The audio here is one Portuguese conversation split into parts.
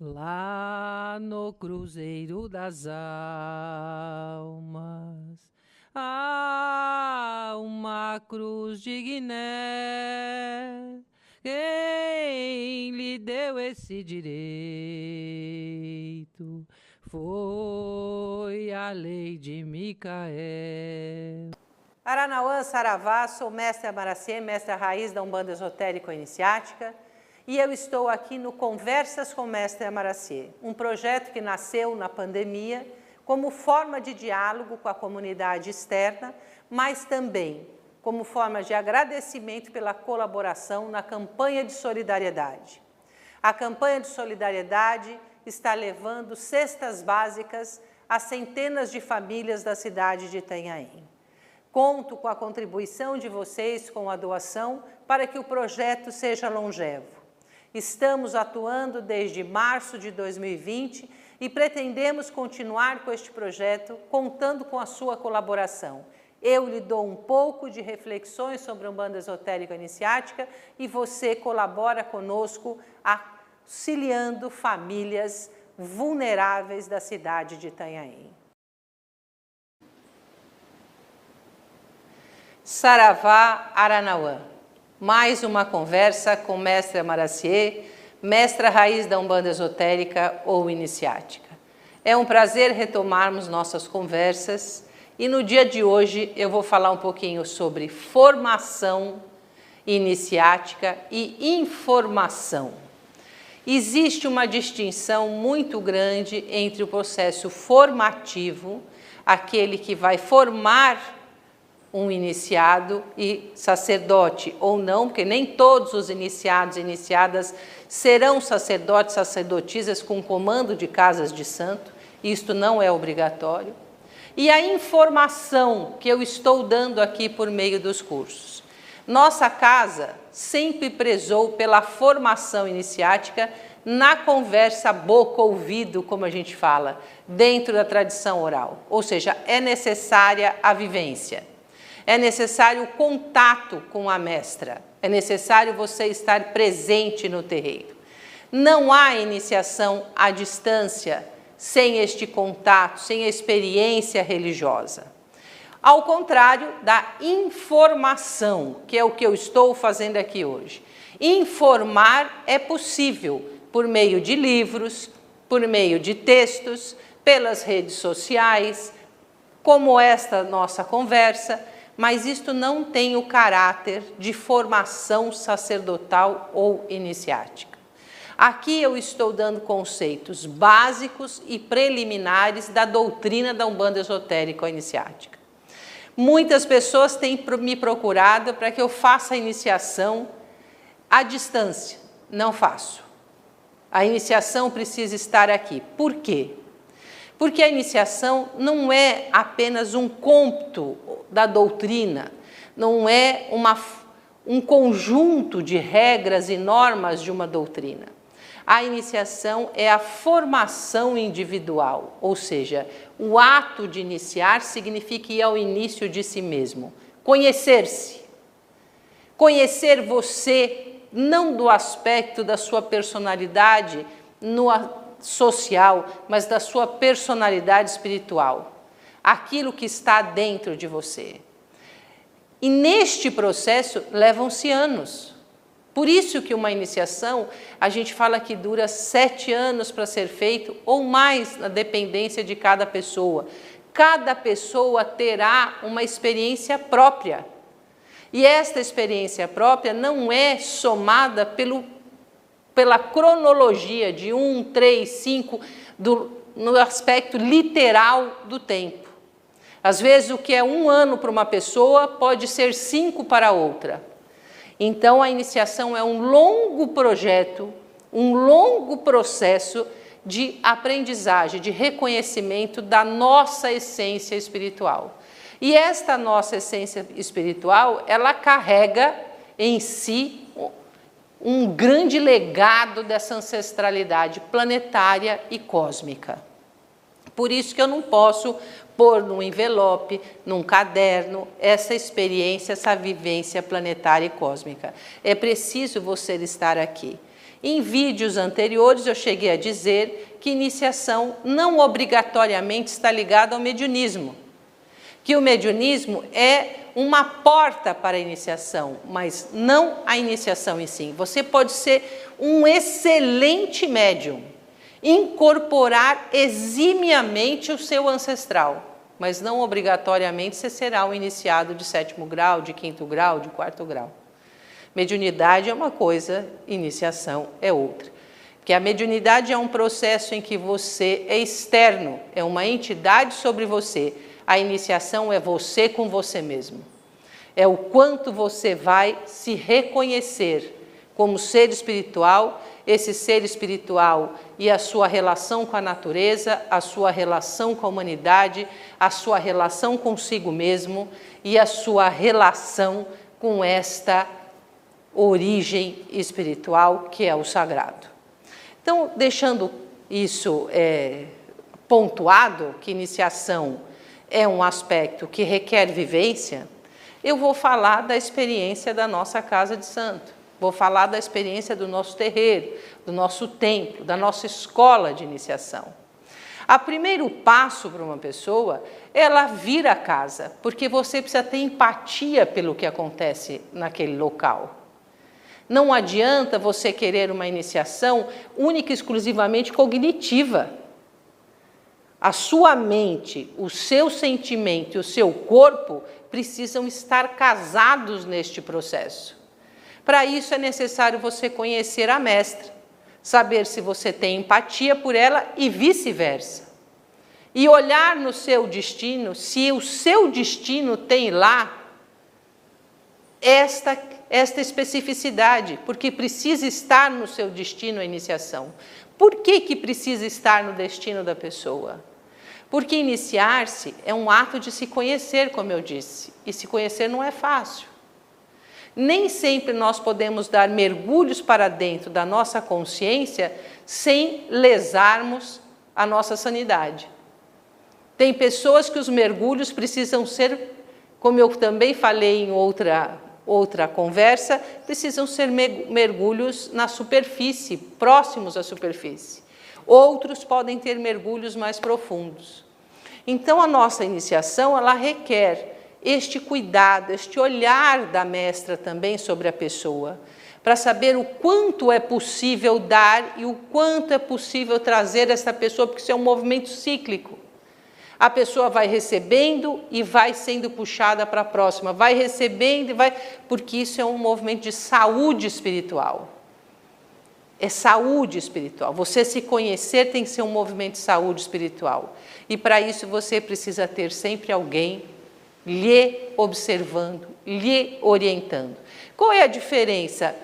Lá no Cruzeiro das Almas há uma cruz de Guiné. Quem lhe deu esse direito foi a lei de Micael. Aranauã Saravá, sou mestre Amaracê, mestre raiz da Umbanda Esotérico Iniciática, e eu estou aqui no Conversas com Mestre Amaracê, um projeto que nasceu na pandemia como forma de diálogo com a comunidade externa, mas também como forma de agradecimento pela colaboração na campanha de solidariedade. A campanha de solidariedade está levando cestas básicas a centenas de famílias da cidade de Itanhaém. Conto com a contribuição de vocês com a doação para que o projeto seja longevo. Estamos atuando desde março de 2020 e pretendemos continuar com este projeto contando com a sua colaboração. Eu lhe dou um pouco de reflexões sobre a Umbanda Esotérica Iniciática e você colabora conosco auxiliando famílias vulneráveis da cidade de Itanhaém. Saravá Aranauã. Mais uma conversa com mestre Amaracier, mestra raiz da Umbanda Esotérica ou Iniciática. É um prazer retomarmos nossas conversas e no dia de hoje eu vou falar um pouquinho sobre formação iniciática e informação. Existe uma distinção muito grande entre o processo formativo, aquele que vai formar um iniciado e sacerdote ou não, porque nem todos os iniciados e iniciadas serão sacerdotes, sacerdotisas com comando de casas de santo, isto não é obrigatório. E a informação que eu estou dando aqui por meio dos cursos. Nossa casa sempre prezou pela formação iniciática na conversa boca-ouvido, como a gente fala, dentro da tradição oral. Ou seja, é necessária a vivência. É necessário o contato com a mestra, é necessário você estar presente no terreiro. Não há iniciação à distância sem este contato, sem a experiência religiosa. Ao contrário da informação, que é o que eu estou fazendo aqui hoje. Informar é possível por meio de livros, por meio de textos, pelas redes sociais, como esta nossa conversa, mas isto não tem o caráter de formação sacerdotal ou iniciática. Aqui eu estou dando conceitos básicos e preliminares da doutrina da Umbanda Esotérica ou Iniciática. Muitas pessoas têm me procurado para que eu faça a iniciação à distância. Não faço. A iniciação precisa estar aqui. Por quê? Porque a iniciação não é apenas um cômputo da doutrina, não é uma, um conjunto de regras e normas de uma doutrina. A iniciação é a formação individual, ou seja, o ato de iniciar significa ir ao início de si mesmo, conhecer-se. Conhecer você, não do aspecto da sua personalidade no social, mas da sua personalidade espiritual aquilo que está dentro de você. E neste processo levam-se anos. Por isso que uma iniciação, a gente fala que dura sete anos para ser feito, ou mais, na dependência de cada pessoa. Cada pessoa terá uma experiência própria. E esta experiência própria não é somada pelo, pela cronologia de um, três, cinco, do, no aspecto literal do tempo. Às vezes, o que é um ano para uma pessoa pode ser cinco para outra. Então, a iniciação é um longo projeto, um longo processo de aprendizagem, de reconhecimento da nossa essência espiritual. E esta nossa essência espiritual, ela carrega em si um grande legado dessa ancestralidade planetária e cósmica. Por isso que eu não posso pôr num envelope, num caderno, essa experiência, essa vivência planetária e cósmica. É preciso você estar aqui. Em vídeos anteriores eu cheguei a dizer que iniciação não obrigatoriamente está ligada ao mediunismo, que o mediunismo é uma porta para a iniciação, mas não a iniciação em si. Você pode ser um excelente médium, incorporar eximiamente o seu ancestral, mas não obrigatoriamente você será um iniciado de sétimo grau, de quinto grau, de quarto grau. Mediunidade é uma coisa, iniciação é outra. Que a mediunidade é um processo em que você é externo, é uma entidade sobre você. A iniciação é você com você mesmo. É o quanto você vai se reconhecer como ser espiritual, esse ser espiritual e a sua relação com a natureza, a sua relação com a humanidade, a sua relação consigo mesmo e a sua relação com esta origem espiritual que é o sagrado. Então, deixando isso é, pontuado, que iniciação é um aspecto que requer vivência, eu vou falar da experiência da nossa casa de santo. Vou falar da experiência do nosso terreiro, do nosso templo, da nossa escola de iniciação. O primeiro passo para uma pessoa é ela vir a casa, porque você precisa ter empatia pelo que acontece naquele local. Não adianta você querer uma iniciação única e exclusivamente cognitiva. A sua mente, o seu sentimento e o seu corpo precisam estar casados neste processo. Para isso é necessário você conhecer a mestra, saber se você tem empatia por ela e vice-versa. E olhar no seu destino, se o seu destino tem lá esta esta especificidade, porque precisa estar no seu destino a iniciação. Por que, que precisa estar no destino da pessoa? Porque iniciar-se é um ato de se conhecer, como eu disse, e se conhecer não é fácil. Nem sempre nós podemos dar mergulhos para dentro da nossa consciência sem lesarmos a nossa sanidade. Tem pessoas que os mergulhos precisam ser, como eu também falei em outra outra conversa, precisam ser mergulhos na superfície, próximos à superfície. Outros podem ter mergulhos mais profundos. Então a nossa iniciação, ela requer este cuidado, este olhar da mestra também sobre a pessoa, para saber o quanto é possível dar e o quanto é possível trazer essa pessoa, porque isso é um movimento cíclico. A pessoa vai recebendo e vai sendo puxada para a próxima, vai recebendo e vai. Porque isso é um movimento de saúde espiritual. É saúde espiritual. Você se conhecer tem que ser um movimento de saúde espiritual. E para isso você precisa ter sempre alguém lhe observando, lhe orientando. Qual é a diferença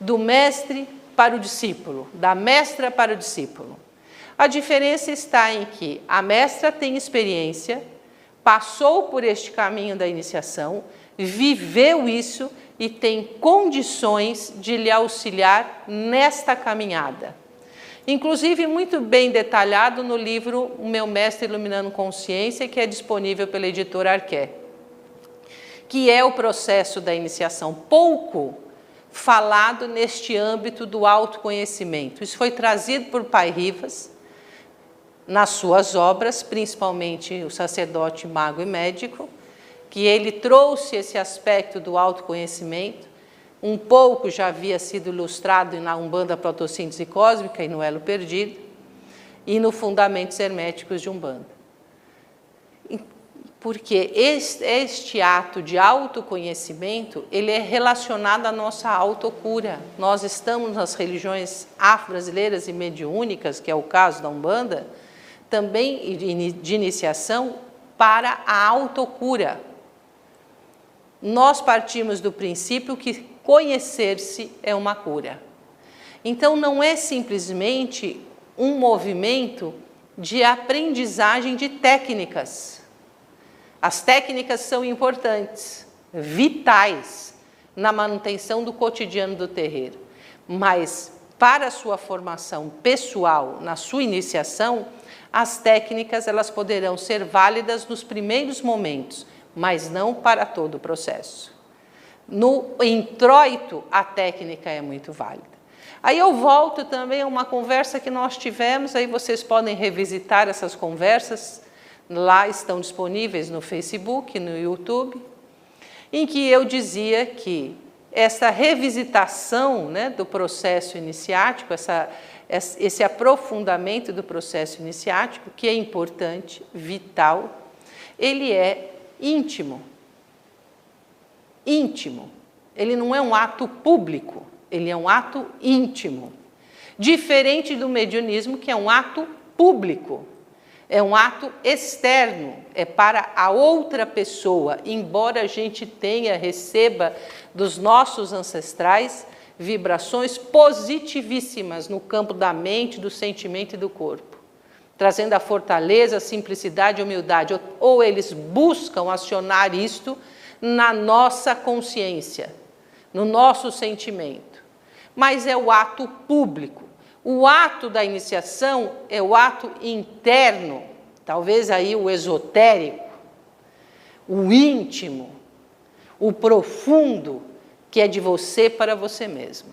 do mestre para o discípulo, da mestra para o discípulo? A diferença está em que a mestra tem experiência, passou por este caminho da iniciação, viveu isso e tem condições de lhe auxiliar nesta caminhada. Inclusive, muito bem detalhado no livro O Meu Mestre Iluminando Consciência, que é disponível pela editora Arqué, que é o processo da iniciação. Pouco falado neste âmbito do autoconhecimento. Isso foi trazido por Pai Rivas nas suas obras, principalmente o sacerdote, mago e médico, que ele trouxe esse aspecto do autoconhecimento. Um pouco já havia sido ilustrado na Umbanda Protossíntese Cósmica e no Elo Perdido, e no Fundamentos Herméticos de Umbanda. Porque este, este ato de autoconhecimento, ele é relacionado à nossa autocura. Nós estamos nas religiões afro-brasileiras e mediúnicas, que é o caso da Umbanda, também de iniciação para a autocura. Nós partimos do princípio que conhecer-se é uma cura. Então, não é simplesmente um movimento de aprendizagem de técnicas. As técnicas são importantes, vitais na manutenção do cotidiano do terreiro, mas para a sua formação pessoal, na sua iniciação, as técnicas elas poderão ser válidas nos primeiros momentos, mas não para todo o processo. No introito, a técnica é muito válida. Aí eu volto também a uma conversa que nós tivemos, aí vocês podem revisitar essas conversas, lá estão disponíveis no Facebook, no YouTube, em que eu dizia que essa revisitação né, do processo iniciático, essa, esse aprofundamento do processo iniciático, que é importante, vital, ele é íntimo. Íntimo. Ele não é um ato público, ele é um ato íntimo. Diferente do mediunismo, que é um ato público. É um ato externo, é para a outra pessoa, embora a gente tenha, receba dos nossos ancestrais vibrações positivíssimas no campo da mente, do sentimento e do corpo, trazendo a fortaleza, a simplicidade e humildade. Ou, eles buscam acionar isto na nossa consciência, no nosso sentimento. Mas é o ato público. O ato da iniciação é o ato interno, talvez aí o esotérico, o íntimo, o profundo, que é de você para você mesmo.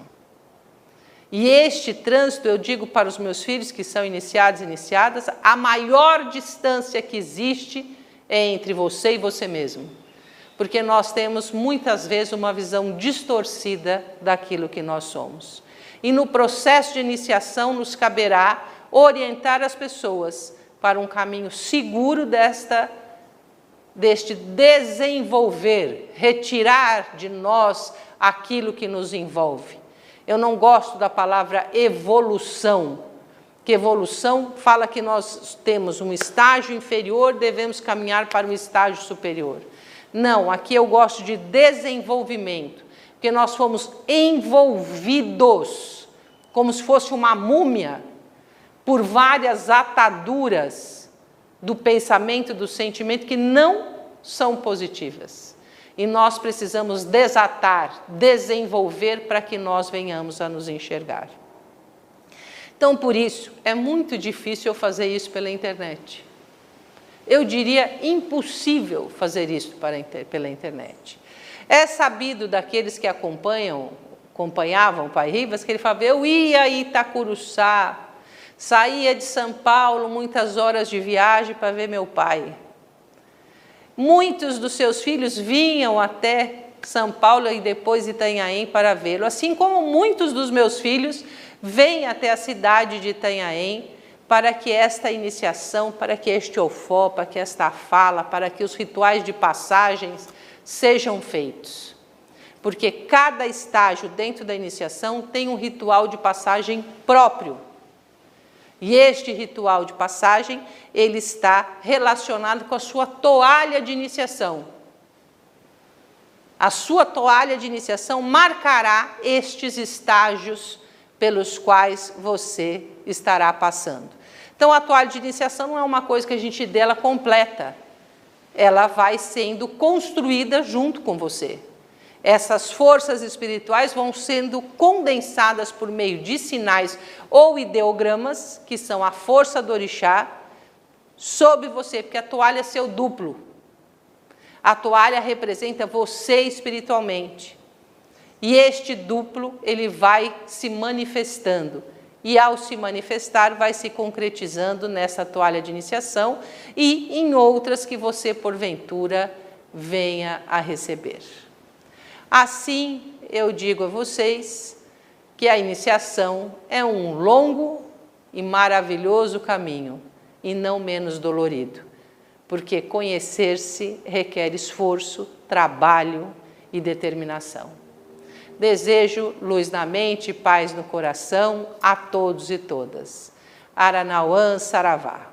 E este trânsito, eu digo para os meus filhos que são iniciados e iniciadas, a maior distância que existe é entre você e você mesmo. Porque nós temos muitas vezes uma visão distorcida daquilo que nós somos. E no processo de iniciação nos caberá orientar as pessoas para um caminho seguro desta deste desenvolver, retirar de nós aquilo que nos envolve. Eu não gosto da palavra evolução, que evolução fala que nós temos um estágio inferior, devemos caminhar para um estágio superior. Não, aqui eu gosto de desenvolvimento, porque nós fomos envolvidos, como se fosse uma múmia, por várias ataduras do pensamento, do sentimento que não são positivas. E nós precisamos desatar, desenvolver para que nós venhamos a nos enxergar. Então, por isso, é muito difícil eu fazer isso pela internet. Eu diria impossível fazer isso pela internet. É sabido daqueles que acompanham, acompanhavam o Pai Rivas, que ele falava: eu ia a Itacuruçá, saía de São Paulo, muitas horas de viagem para ver meu pai. Muitos dos seus filhos vinham até São Paulo e depois Itanhaém para vê-lo, assim como muitos dos meus filhos vêm até a cidade de Itanhaém para que esta iniciação, para que este ofó, para que esta fala, para que os rituais de passagens sejam feitos. Porque cada estágio dentro da iniciação tem um ritual de passagem próprio. E este ritual de passagem, ele está relacionado com a sua toalha de iniciação. A sua toalha de iniciação marcará estes estágios pelos quais você estará passando. Então, a toalha de iniciação não é uma coisa que a gente dela completa. Ela vai sendo construída junto com você essas forças espirituais vão sendo condensadas por meio de sinais ou ideogramas, que são a força do orixá, sobre você, porque a toalha é seu duplo. A toalha representa você espiritualmente. E este duplo, ele vai se manifestando. E ao se manifestar, vai se concretizando nessa toalha de iniciação e em outras que você, porventura, venha a receber. Assim, eu digo a vocês que a iniciação é um longo e maravilhoso caminho e não menos dolorido, porque conhecer-se requer esforço, trabalho e determinação. Desejo luz na mente paz no coração a todos e todas. Aranauã Saravá.